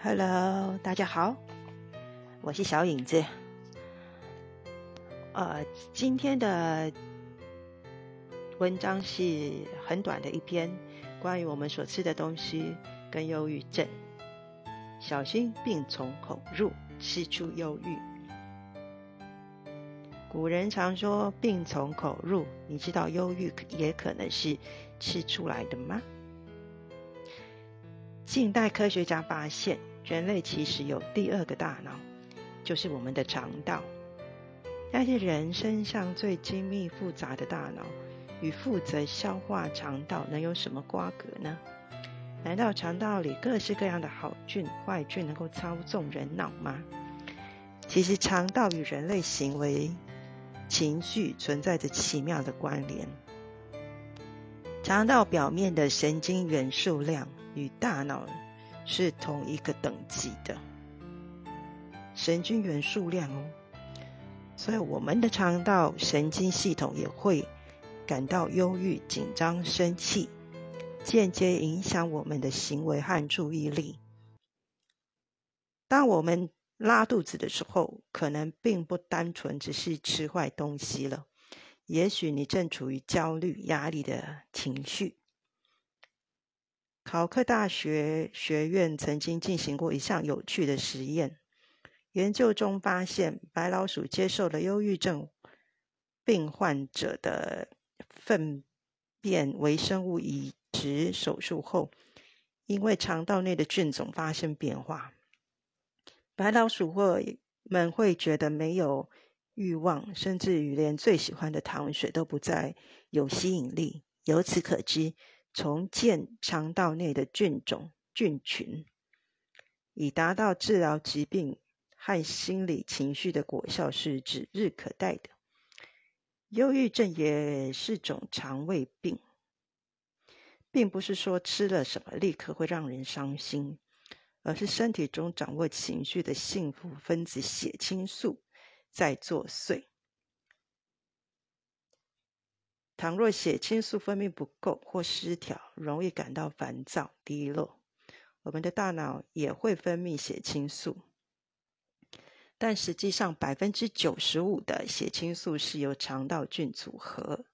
Hello，大家好，我是小影子。呃，今天的文章是很短的一篇，关于我们所吃的东西跟忧郁症。小心病从口入，吃出忧郁。古人常说“病从口入”，你知道忧郁也可能是吃出来的吗？近代科学家发现，人类其实有第二个大脑，就是我们的肠道。但是人身上最精密复杂的大脑，与负责消化肠道能有什么瓜葛呢？难道肠道里各式各样的好菌、坏菌能够操纵人脑吗？其实肠道与人类行为、情绪存在着奇妙的关联。肠道表面的神经元数量。与大脑是同一个等级的神经元数量哦，所以我们的肠道神经系统也会感到忧郁、紧张、生气，间接影响我们的行为和注意力。当我们拉肚子的时候，可能并不单纯只是吃坏东西了，也许你正处于焦虑、压力的情绪。考克大学学院曾经进行过一项有趣的实验，研究中发现，白老鼠接受了忧郁症病患者的粪便微生物移植手术后，因为肠道内的菌种发生变化，白老鼠会们会觉得没有欲望，甚至于连最喜欢的糖水都不再有吸引力。由此可知。重建肠道内的菌种菌群，以达到治疗疾病和心理情绪的果效是指日可待的。忧郁症也是种肠胃病，并不是说吃了什么立刻会让人伤心，而是身体中掌握情绪的幸福分子血清素在作祟。倘若血清素分泌不够或失调，容易感到烦躁、低落，我们的大脑也会分泌血清素。但实际上，百分之九十五的血清素是由肠道菌组合。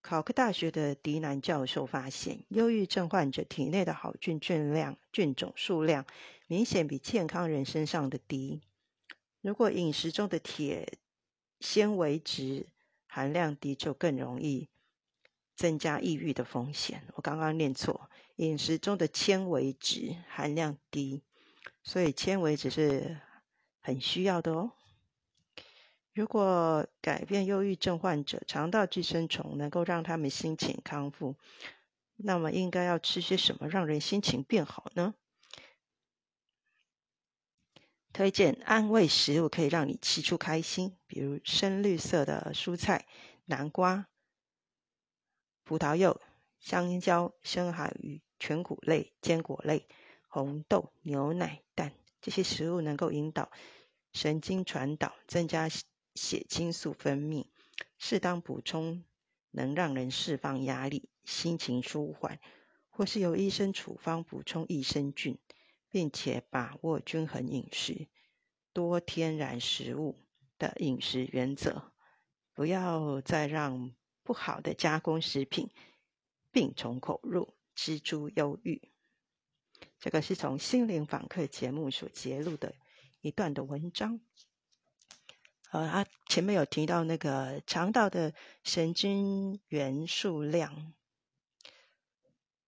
考克大学的迪南教授发现，忧郁症患者体内的好菌菌量、菌种数量明显比健康人身上的低。如果饮食中的铁纤维值，含量低就更容易增加抑郁的风险。我刚刚念错，饮食中的纤维质含量低，所以纤维质是很需要的哦。如果改变忧郁症患者肠道寄生虫能够让他们心情康复，那么应该要吃些什么让人心情变好呢？推荐安慰食物可以让你吃出开心，比如深绿色的蔬菜、南瓜、葡萄柚、香蕉、深海鱼、全谷类、坚果类、红豆、牛奶、蛋这些食物能够引导神经传导，增加血清素分泌。适当补充能让人释放压力、心情舒缓，或是由医生处方补充益生菌。并且把握均衡饮食、多天然食物的饮食原则，不要再让不好的加工食品病从口入，蜘蛛忧郁。这个是从心灵访客节目所揭露的一段的文章。呃，他前面有提到那个肠道的神经元数量，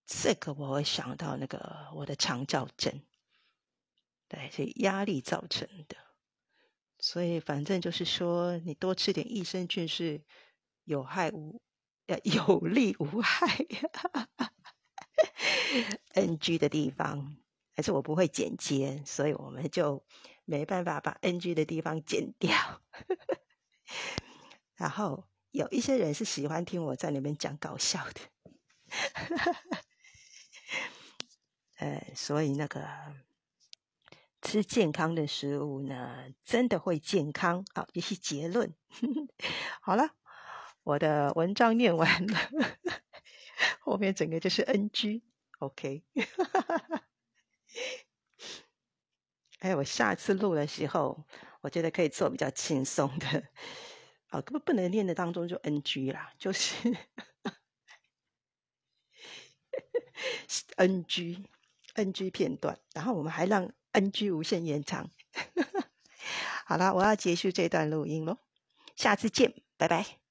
这个我会想到那个我的肠燥症。对，是压力造成的，所以反正就是说，你多吃点益生菌是有害无呃有利无害。NG 的地方，还是我不会剪接，所以我们就没办法把 NG 的地方剪掉。然后有一些人是喜欢听我在那边讲搞笑的，呃，所以那个。吃健康的食物呢，真的会健康。好，这是结论。好了，我的文章念完了，后面整个就是 N G O K。哎，我下次录的时候，我觉得可以做比较轻松的。啊，不，不能念的当中就 N G 啦，就是 N G N G 片段。然后我们还让。ng 无限延长。哈 哈好啦我要结束这段录音喽下次见拜拜。